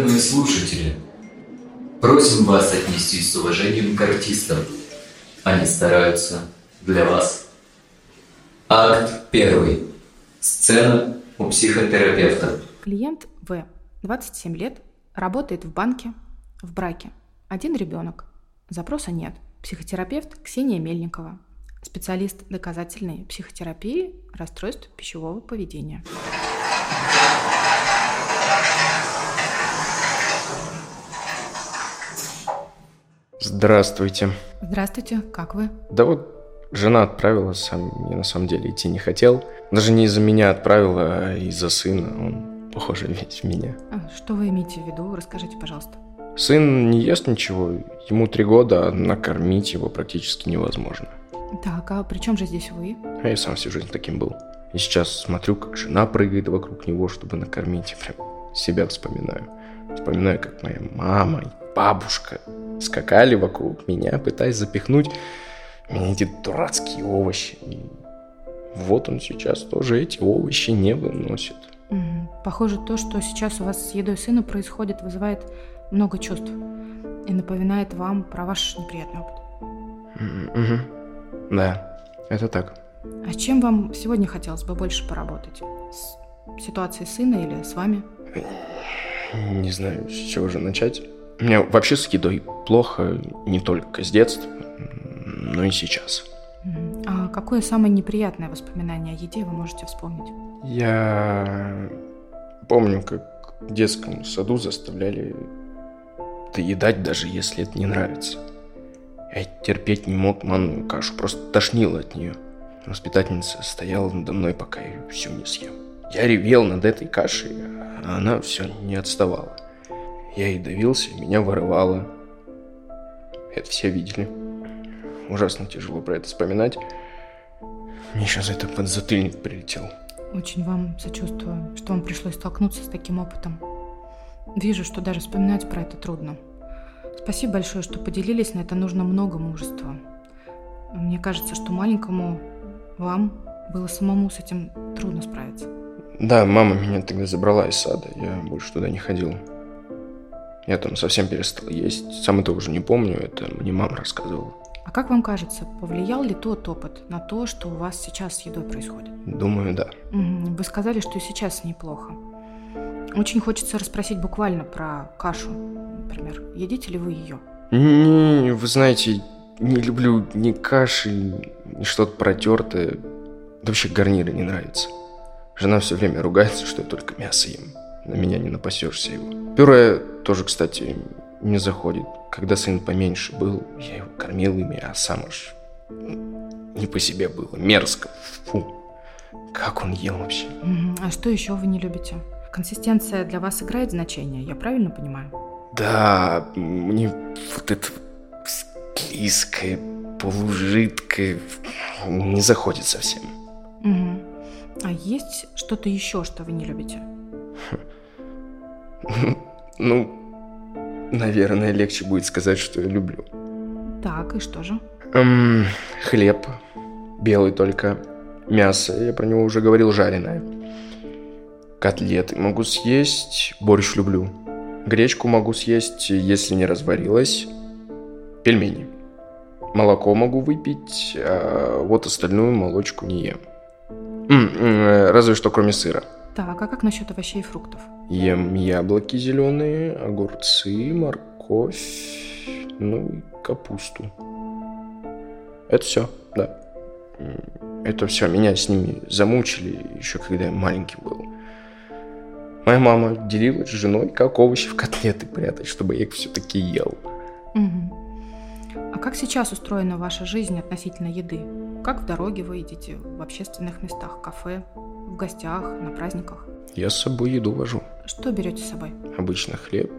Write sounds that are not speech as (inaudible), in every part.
Уважаемые слушатели, просим вас отнестись с уважением к артистам. Они стараются для вас. Акт первый. Сцена у психотерапевта. Клиент В. 27 лет, работает в банке, в браке. Один ребенок. Запроса нет. Психотерапевт Ксения Мельникова. Специалист доказательной психотерапии расстройств пищевого поведения. Здравствуйте. Здравствуйте, как вы? Да вот жена отправила, сам я на самом деле идти не хотел. Даже не из-за меня отправила, а из-за сына. Он, похоже, весь в меня. А, Что вы имеете в виду? Расскажите, пожалуйста. Сын не ест ничего, ему три года, а накормить его практически невозможно. Так, а при чем же здесь вы? А я сам всю жизнь таким был. И сейчас смотрю, как жена прыгает вокруг него, чтобы накормить. Прям себя вспоминаю. Вспоминаю, как моя мама и бабушка скакали вокруг меня, пытаясь запихнуть меня эти дурацкие овощи. И вот он сейчас тоже эти овощи не выносит. Похоже, то, что сейчас у вас с едой сына происходит, вызывает много чувств и напоминает вам про ваш неприятный опыт. Мгм. Да, это так. А чем вам сегодня хотелось бы больше поработать? С ситуацией сына или с вами? Не знаю, с чего же начать. У меня вообще с едой плохо не только с детства, но и сейчас. А какое самое неприятное воспоминание о еде вы можете вспомнить? Я помню, как в детском саду заставляли доедать, даже если это не нравится. Я терпеть не мог манную кашу, просто тошнило от нее. Воспитательница стояла надо мной, пока я ее всю не съем. Я ревел над этой кашей, а она все не отставала. Я и давился, меня вырывало. Это все видели. Ужасно тяжело про это вспоминать. Мне сейчас это подзатыльник прилетел. Очень вам сочувствую, что вам пришлось столкнуться с таким опытом. Вижу, что даже вспоминать про это трудно. Спасибо большое, что поделились, на это нужно много мужества. Мне кажется, что маленькому вам было самому с этим трудно справиться. Да, мама меня тогда забрала из сада, я больше туда не ходил. Я там совсем перестал есть, сам этого уже не помню, это мне мама рассказывала. А как вам кажется, повлиял ли тот опыт на то, что у вас сейчас с едой происходит? Думаю, да. Вы сказали, что и сейчас неплохо. Очень хочется расспросить буквально про кашу. Например, едите ли вы ее? Не, вы знаете, не люблю ни каши, ни что-то протертое. Да вообще гарниры не нравятся. Жена все время ругается, что я только мясо ем. На меня не напасешься его. Пюре тоже, кстати, не заходит. Когда сын поменьше был, я его кормил ими, а сам аж не по себе было. Мерзко. Фу. Как он ел вообще? А что еще вы не любите? Консистенция для вас играет значение, я правильно понимаю? Да, мне вот это склизкое, полужидкое не заходит совсем. Мгм. А есть что-то еще, что вы не любите? (laughs) Ну, наверное, легче будет сказать, что я люблю. Так, и что же? Эм, хлеб, белый только. Мясо, я про него уже говорил, жареное. Котлеты могу съесть, борщ люблю. Гречку могу съесть, если не разварилась. Пельмени. Молоко могу выпить, а вот остальную молочку не ем. М, м, Разве что кроме сыра. Так, а как насчет овощей и фруктов? Ем яблоки зеленые, огурцы, морковь, ну и капусту. Это все, да. Это все, меня с ними замучили еще когда я маленький был. Моя мама делилась с женой, как овощи в котлеты прятать, чтобы я их все-таки ел. Мгм. А как сейчас устроена ваша жизнь относительно еды? как в дороге вы едите, в общественных местах, кафе, в гостях, на праздниках? Я с собой еду вожу. Что берете с собой? Обычно хлеб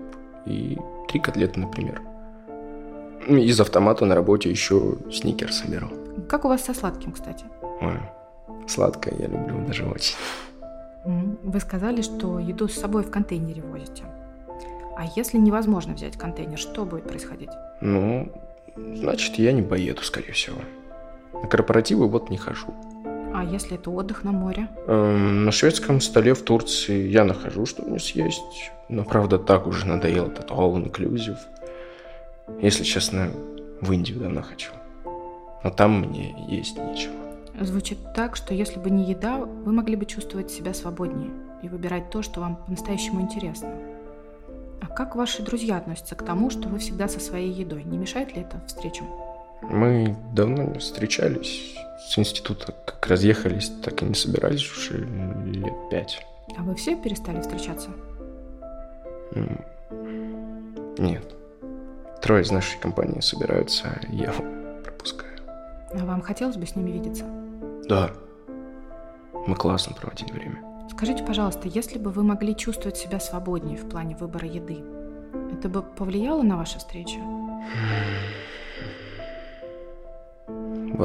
и три котлеты, например. Из автомата на работе еще сникерсы беру. Как у вас со сладким, кстати? Ой, сладкое я люблю даже очень. Вы сказали, что еду с собой в контейнере возите. А если невозможно взять контейнер, что будет происходить? Ну, значит, я не поеду, скорее всего. На корпоративы вот не хожу. А если это отдых на море? Эм, на шведском столе в Турции я нахожу, что мне съесть. Но, правда, так уже надоел этот all-inclusive. Если честно, в Индию давно хочу. Но там мне есть нечего. Звучит так, что если бы не еда, вы могли бы чувствовать себя свободнее и выбирать то, что вам по-настоящему интересно. А как ваши друзья относятся к тому, что вы всегда со своей едой? Не мешает ли это встречам? Мы давно не встречались. С института как разъехались, так и не собирались уже лет пять. А вы все перестали встречаться? Нет. Трое из нашей компании собираются, а я (laughs) пропускаю. А вам хотелось бы с ними видеться? Да. Мы классно проводили время. Скажите, пожалуйста, если бы вы могли чувствовать себя свободнее в плане выбора еды, это бы повлияло на ваши встречи?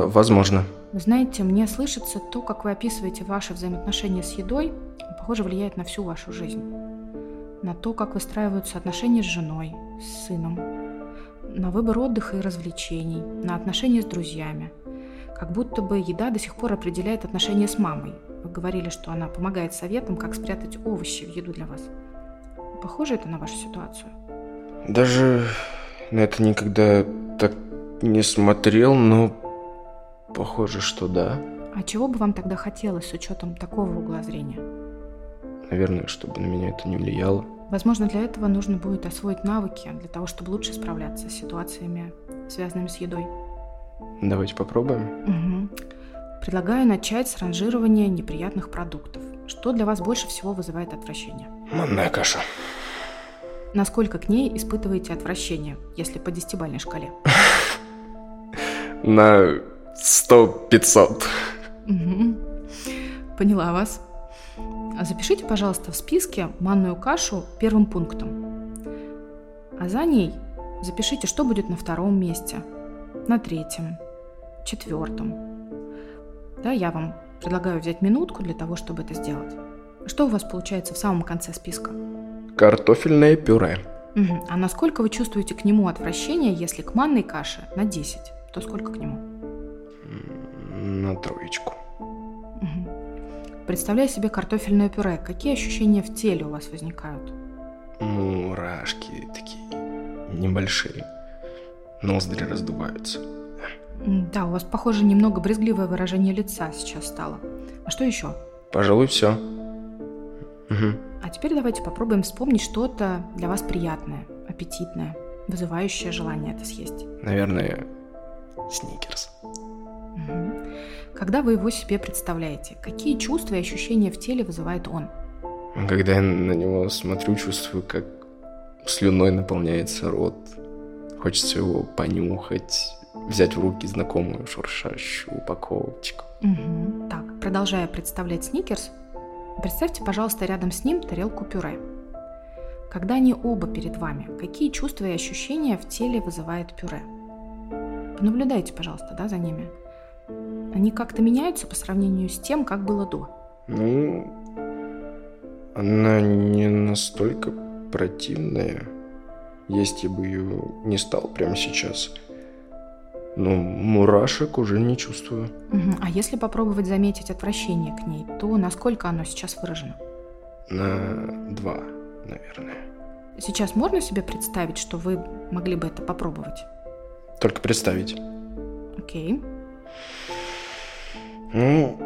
Возможно. Вы знаете, мне слышится то, как вы описываете ваши взаимоотношения с едой, похоже, влияет на всю вашу жизнь. На то, как выстраиваются отношения с женой, с сыном, на выбор отдыха и развлечений, на отношения с друзьями. Как будто бы еда до сих пор определяет отношения с мамой. Вы говорили, что она помогает советам, как спрятать овощи в еду для вас. Похоже это на вашу ситуацию? Даже на это никогда так не смотрел, но похоже, что да. А чего бы вам тогда хотелось с учетом такого угла зрения? Наверное, чтобы на меня это не влияло. Возможно, для этого нужно будет освоить навыки, для того, чтобы лучше справляться с ситуациями, связанными с едой. Давайте попробуем. Угу. Предлагаю начать с ранжирования неприятных продуктов. Что для вас больше всего вызывает отвращение? Манная каша. Насколько к ней испытываете отвращение, если по десятибальной шкале? (laughs) На 100-500. Угу. Поняла вас. Запишите, пожалуйста, в списке манную кашу первым пунктом. А за ней запишите, что будет на втором месте, на третьем, четвертом. Да, я вам предлагаю взять минутку для того, чтобы это сделать. Что у вас получается в самом конце списка? Картофельное пюре. Угу. А насколько вы чувствуете к нему отвращение, если к манной каше на 10, то сколько к нему? На троечку. Представляя себе картофельное пюре, какие ощущения в теле у вас возникают? Мурашки такие небольшие. Ноздри раздуваются. Да, у вас, похоже, немного брезгливое выражение лица сейчас стало. А что еще? Пожалуй, все. Угу. А теперь давайте попробуем вспомнить что-то для вас приятное, аппетитное, вызывающее желание это съесть. Наверное, сникерс. Когда вы его себе представляете, какие чувства и ощущения в теле вызывает он? Когда я на него смотрю, чувствую, как слюной наполняется рот. Хочется его понюхать, взять в руки знакомую шуршащую упаковочку. Угу. Так, продолжая представлять сникерс, представьте, пожалуйста, рядом с ним тарелку пюре. Когда они оба перед вами, какие чувства и ощущения в теле вызывает пюре? Понаблюдайте, пожалуйста, да, за ними. Они как-то меняются по сравнению с тем, как было до? Ну, она не настолько противная. Я бы ее не стал прямо сейчас. Но мурашек уже не чувствую. Угу. А если попробовать заметить отвращение к ней, то насколько оно сейчас выражено? На два, наверное. Сейчас можно себе представить, что вы могли бы это попробовать? Только представить. Окей. Ну,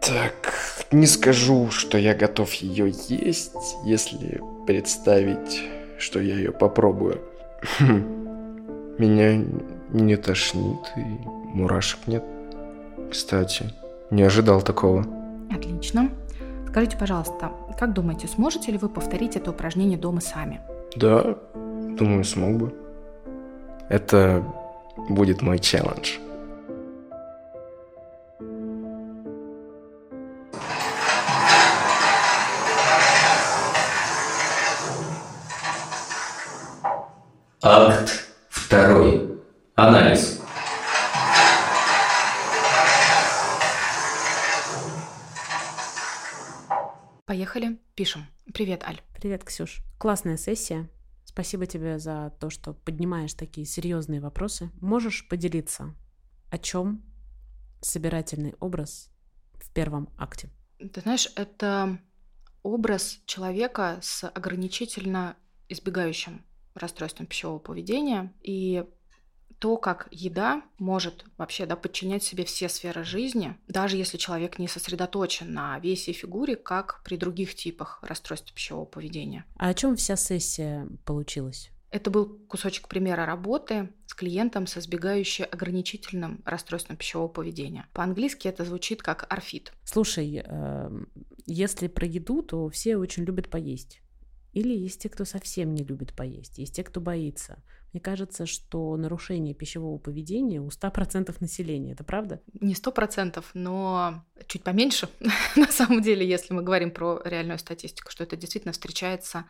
так, не скажу, что я готов ее есть, если представить, что я ее попробую. (laughs) Меня не тошнит и мурашек нет. Кстати, не ожидал такого. Отлично. Скажите, пожалуйста, как думаете, сможете ли вы повторить это упражнение дома сами? Да, думаю, смог бы. Это будет мой челлендж. Ксюш. Классная сессия. Спасибо тебе за то, что поднимаешь такие серьезные вопросы. Можешь поделиться, о чем собирательный образ в первом акте? Ты знаешь, это образ человека с ограничительно избегающим расстройством пищевого поведения. И то, как еда может вообще да, подчинять себе все сферы жизни, даже если человек не сосредоточен на весе и фигуре, как при других типах расстройства пищевого поведения. А о чем вся сессия получилась? Это был кусочек примера работы с клиентом со избегающей ограничительным расстройством пищевого поведения. По-английски это звучит как арфит. Слушай, эм, если про еду, то все очень любят поесть. Или есть те, кто совсем не любит поесть, есть те, кто боится. Мне кажется, что нарушение пищевого поведения у 100% населения. Это правда? Не 100%, но чуть поменьше, (laughs) на самом деле, если мы говорим про реальную статистику, что это действительно встречается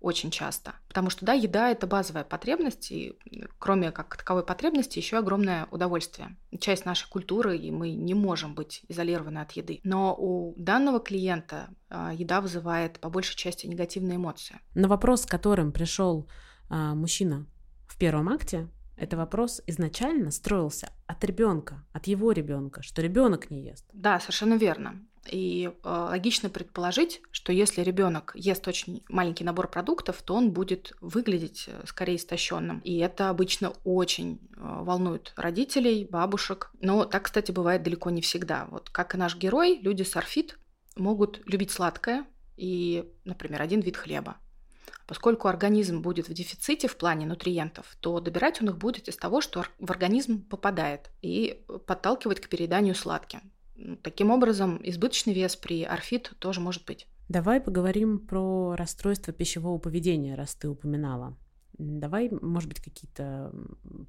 очень часто. Потому что, да, еда – это базовая потребность, и кроме как таковой потребности, еще огромное удовольствие. Часть нашей культуры, и мы не можем быть изолированы от еды. Но у данного клиента а, еда вызывает по большей части негативные эмоции. На вопрос, с которым пришел а, мужчина в первом акте, это вопрос изначально строился от ребенка, от его ребенка, что ребенок не ест. Да, совершенно верно. И э, логично предположить, что если ребенок ест очень маленький набор продуктов, то он будет выглядеть э, скорее истощенным. И это обычно очень э, волнует родителей, бабушек. Но так, кстати, бывает далеко не всегда. Вот как и наш герой, люди с орфит могут любить сладкое и, например, один вид хлеба. Поскольку организм будет в дефиците в плане нутриентов, то добирать он их будет из того, что в организм попадает и подталкивать к перееданию сладким. Таким образом, избыточный вес при орфит тоже может быть. Давай поговорим про расстройство пищевого поведения, раз ты упоминала. Давай, может быть, какие-то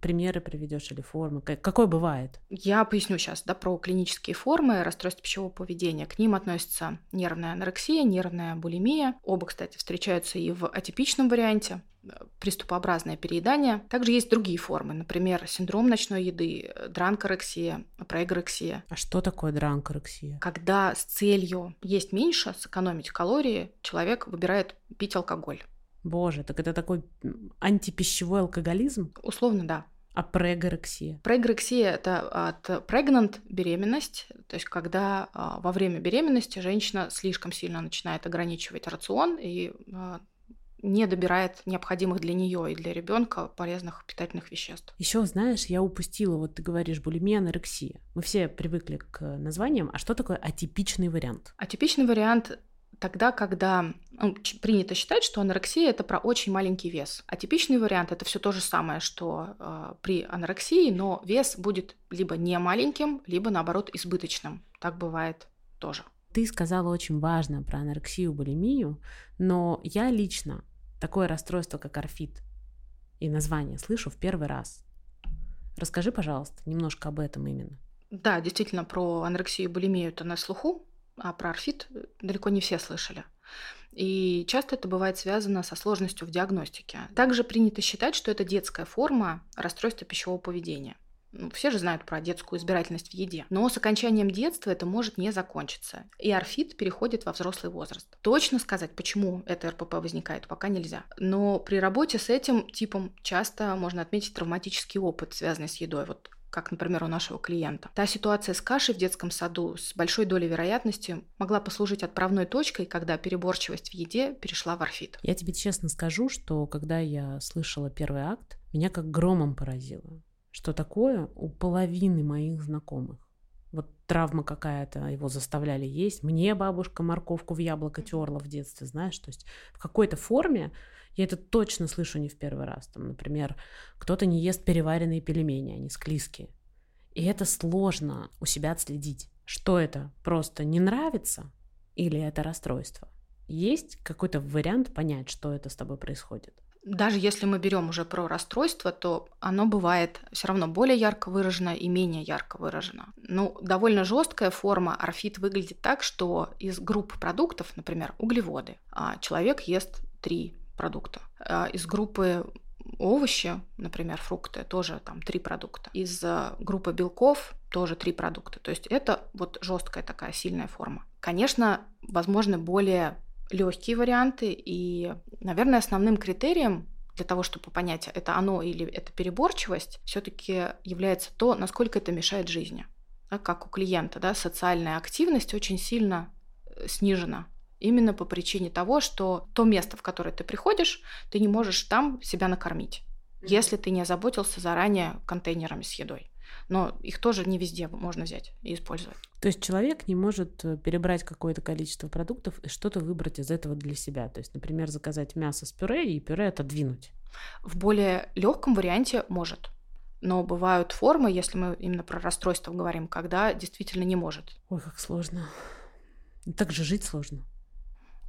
примеры приведешь или формы. Какое бывает? Я поясню сейчас да, про клинические формы расстройства пищевого поведения. К ним относятся нервная анорексия, нервная булимия. Оба, кстати, встречаются и в атипичном варианте приступообразное переедание. Также есть другие формы, например, синдром ночной еды, дранкорексия, проэгорексия. А что такое дранкорексия? Когда с целью есть меньше, сэкономить калории, человек выбирает пить алкоголь. Боже, так это такой антипищевой алкоголизм? Условно, да. А прегорексия? Прегорексия – это от pregnant – беременность, то есть когда а, во время беременности женщина слишком сильно начинает ограничивать рацион и а, не добирает необходимых для нее и для ребенка полезных питательных веществ. Еще, знаешь, я упустила, вот ты говоришь, булимия, анорексия. Мы все привыкли к названиям. А что такое атипичный вариант? Атипичный вариант тогда, когда ну, принято считать, что анорексия это про очень маленький вес. А типичный вариант это все то же самое, что э, при анорексии, но вес будет либо не маленьким, либо наоборот избыточным. Так бывает тоже. Ты сказала очень важно про анорексию, булимию, но я лично такое расстройство, как орфит, и название слышу в первый раз. Расскажи, пожалуйста, немножко об этом именно. Да, действительно, про анорексию и булимию это на слуху а про орфит далеко не все слышали. И часто это бывает связано со сложностью в диагностике. Также принято считать, что это детская форма расстройства пищевого поведения. Ну, все же знают про детскую избирательность в еде. Но с окончанием детства это может не закончиться. И орфит переходит во взрослый возраст. Точно сказать, почему это РПП возникает, пока нельзя. Но при работе с этим типом часто можно отметить травматический опыт, связанный с едой. Вот как, например, у нашего клиента. Та ситуация с кашей в детском саду с большой долей вероятности могла послужить отправной точкой, когда переборчивость в еде перешла в орфит. Я тебе честно скажу, что когда я слышала первый акт, меня как громом поразило. Что такое у половины моих знакомых? Вот травма какая-то, его заставляли есть. Мне бабушка морковку в яблоко терла в детстве, знаешь. То есть в какой-то форме я это точно слышу не в первый раз. Там, например, кто-то не ест переваренные пельмени, они склизкие. И это сложно у себя отследить. Что это? Просто не нравится или это расстройство? Есть какой-то вариант понять, что это с тобой происходит? Даже если мы берем уже про расстройство, то оно бывает все равно более ярко выражено и менее ярко выражено. Ну, довольно жесткая форма орфит выглядит так, что из групп продуктов, например, углеводы, а человек ест три продукта. А из группы овощи, например, фрукты, тоже там три продукта. Из э, группы белков тоже три продукта. То есть это вот жесткая такая сильная форма. Конечно, возможно, более легкие варианты, и, наверное, основным критерием для того, чтобы понять, это оно или это переборчивость, все-таки является то, насколько это мешает жизни. Да, как у клиента, да, социальная активность очень сильно э, снижена. Именно по причине того, что то место, в которое ты приходишь, ты не можешь там себя накормить, если ты не озаботился заранее контейнерами с едой но их тоже не везде можно взять и использовать. То есть человек не может э, перебрать какое-то количество продуктов и что-то выбрать из этого для себя. То есть, например, заказать мясо с пюре и пюре отодвинуть. В более легком варианте может. Но бывают формы, если мы именно про расстройство говорим, когда действительно не может. Ой, как сложно. Так же жить сложно.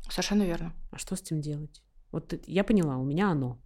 Совершенно верно. А что с этим делать? Вот я поняла, у меня оно.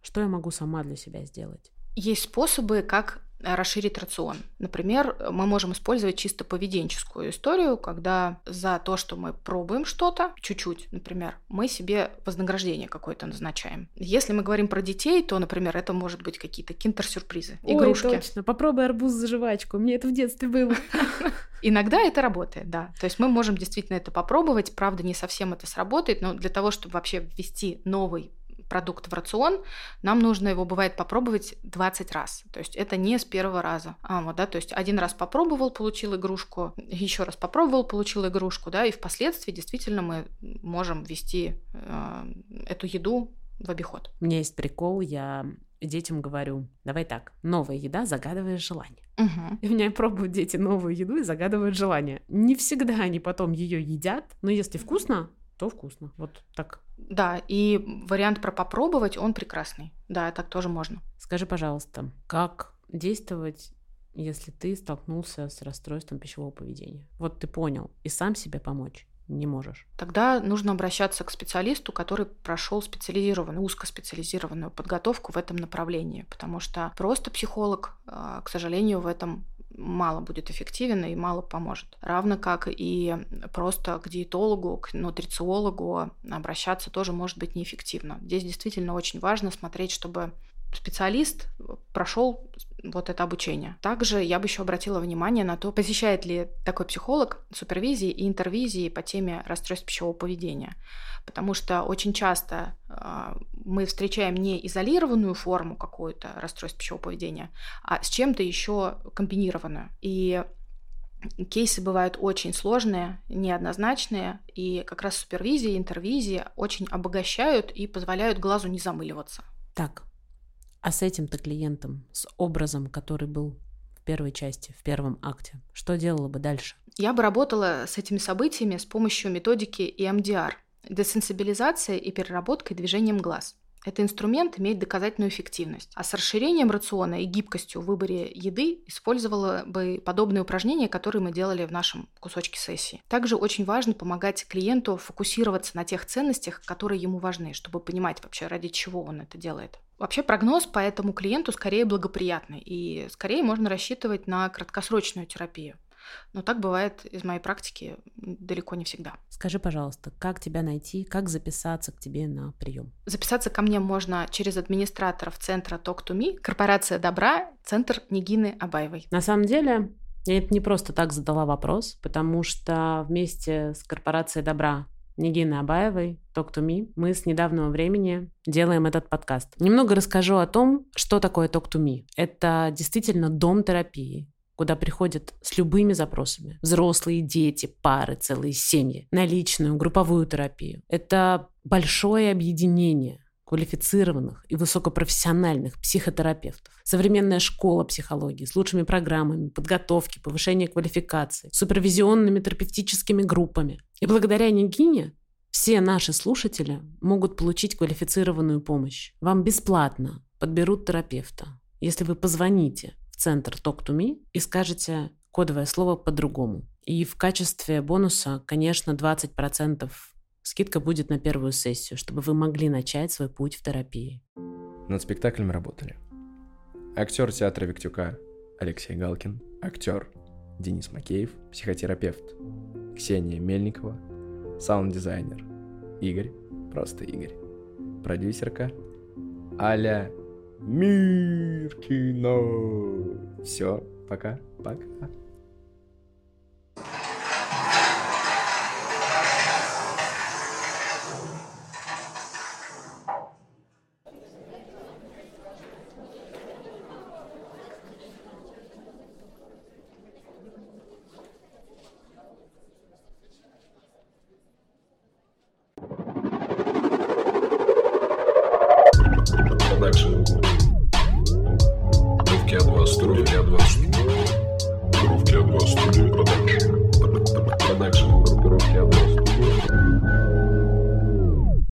Что я могу сама для себя сделать? Есть способы, как расширить рацион. Например, мы можем использовать чисто поведенческую историю, когда за то, что мы пробуем что-то, чуть-чуть, например, мы себе вознаграждение какое-то назначаем. Если мы говорим про детей, то, например, это может быть какие-то киндер-сюрпризы, игрушки. Ой, точно. Попробуй арбуз за жвачку. Мне это в детстве было. (laughs) Иногда это работает, да. То есть мы можем действительно это попробовать. Правда, не совсем это сработает, но для того, чтобы вообще ввести новый продукт в рацион, нам нужно его, бывает, попробовать 20 раз. То есть это не с первого раза. А, вот, да, то есть один раз попробовал, получил игрушку, еще раз попробовал, получил игрушку, да, и впоследствии действительно мы можем ввести э, эту еду в обиход. У меня есть прикол, я детям говорю, давай так, новая еда, загадываешь желание. Угу. И у меня пробуют дети новую еду и загадывают желание. Не всегда они потом ее едят, но если вкусно, то вкусно. Вот так. Да, и вариант про попробовать, он прекрасный. Да, так тоже можно. Скажи, пожалуйста, как действовать, если ты столкнулся с расстройством пищевого поведения? Вот ты понял и сам себе помочь не можешь. Тогда нужно обращаться к специалисту, который прошел специализированную, узкоспециализированную подготовку в этом направлении, потому что просто психолог, а, к сожалению, в этом мало будет эффективен и мало поможет. Равно как и просто к диетологу, к нутрициологу обращаться тоже может быть неэффективно. Здесь действительно очень важно смотреть, чтобы специалист прошел вот это обучение. Также я бы еще обратила внимание на то, посещает ли такой психолог супервизии и интервизии по теме расстройств пищевого поведения. Потому что очень часто э, мы встречаем не изолированную форму какую-то расстройств пищевого поведения, а с чем-то еще комбинированную. И кейсы бывают очень сложные, неоднозначные, и как раз супервизия и интервизия очень обогащают и позволяют глазу не замыливаться. Так, а с этим-то клиентом, с образом, который был в первой части, в первом акте, что делала бы дальше? Я бы работала с этими событиями с помощью методики EMDR – десенсибилизация и переработкой движением глаз – этот инструмент имеет доказательную эффективность. А с расширением рациона и гибкостью в выборе еды использовала бы подобные упражнения, которые мы делали в нашем кусочке сессии. Также очень важно помогать клиенту фокусироваться на тех ценностях, которые ему важны, чтобы понимать вообще, ради чего он это делает. Вообще прогноз по этому клиенту скорее благоприятный, и скорее можно рассчитывать на краткосрочную терапию. Но так бывает из моей практики далеко не всегда. Скажи, пожалуйста, как тебя найти, как записаться к тебе на прием? Записаться ко мне можно через администраторов центра Talk to Me, корпорация добра, центр Нигины Абаевой. На самом деле, я это не просто так задала вопрос, потому что вместе с корпорацией добра Нигины Абаевой, Talk to Me, мы с недавнего времени делаем этот подкаст. Немного расскажу о том, что такое Talk to Me. Это действительно дом терапии, куда приходят с любыми запросами. Взрослые, дети, пары, целые семьи. На личную, групповую терапию. Это большое объединение квалифицированных и высокопрофессиональных психотерапевтов. Современная школа психологии с лучшими программами подготовки, повышения квалификации, супервизионными терапевтическими группами. И благодаря Нигине все наши слушатели могут получить квалифицированную помощь. Вам бесплатно подберут терапевта, если вы позвоните центр Talk to Me и скажете кодовое слово по-другому. И в качестве бонуса, конечно, 20% скидка будет на первую сессию, чтобы вы могли начать свой путь в терапии. Над спектаклем работали актер театра Виктюка Алексей Галкин, актер Денис Макеев, психотерапевт Ксения Мельникова, саунд-дизайнер Игорь, просто Игорь, продюсерка Аля Мир кино. Все, пока, пока.